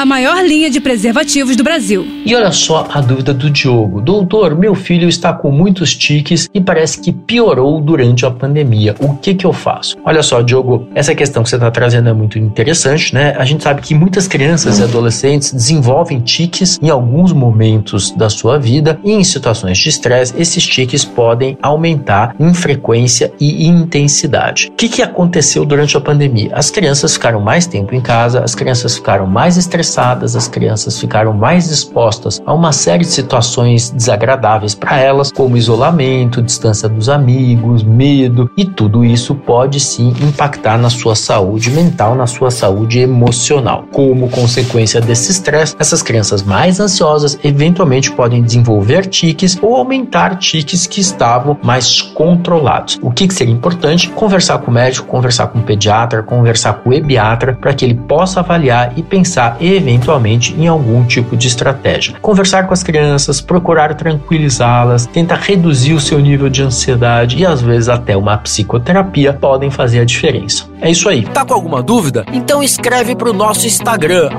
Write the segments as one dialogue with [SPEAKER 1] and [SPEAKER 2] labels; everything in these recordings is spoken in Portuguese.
[SPEAKER 1] a maior linha de preservativos do Brasil.
[SPEAKER 2] E olha só a dúvida do Diogo. Doutor, meu filho está com muitos tiques e parece que piorou durante a pandemia. O que que eu faço? Olha só, Diogo, essa questão que você está trazendo é muito interessante, né? A gente sabe que muitas crianças e adolescentes desenvolvem tiques em alguns momentos da sua vida e em situações de estresse, esses tiques podem aumentar em frequência e intensidade. O que que aconteceu durante a pandemia? As crianças ficaram mais tempo em casa, as crianças ficaram mais estressadas estressadas, as crianças ficaram mais expostas a uma série de situações desagradáveis para elas, como isolamento, distância dos amigos, medo, e tudo isso pode sim impactar na sua saúde mental, na sua saúde emocional. Como consequência desse estresse, essas crianças mais ansiosas eventualmente podem desenvolver tiques ou aumentar tiques que estavam mais controlados. O que, que seria importante? Conversar com o médico, conversar com o pediatra, conversar com o ebiatra para que ele possa avaliar e pensar eventualmente em algum tipo de estratégia. Conversar com as crianças, procurar tranquilizá-las, tentar reduzir o seu nível de ansiedade e às vezes até uma psicoterapia podem fazer a diferença. É isso aí.
[SPEAKER 3] Tá com alguma dúvida? Então escreve para o nosso Instagram,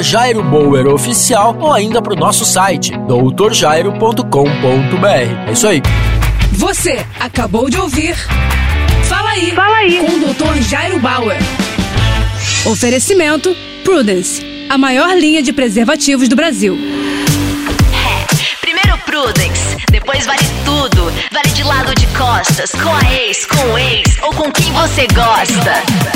[SPEAKER 3] @jairoboweroficial ou ainda para o nosso site, doutorjairo.com.br. É isso aí.
[SPEAKER 1] Você acabou de ouvir Fala aí,
[SPEAKER 4] Fala aí.
[SPEAKER 1] com o Dr. Jairo Bauer. Oferecimento Prudence a maior linha de preservativos do Brasil.
[SPEAKER 5] Primeiro Prudence, depois vale tudo. Vale de lado de costas, com a ex, com o ex ou com quem você gosta.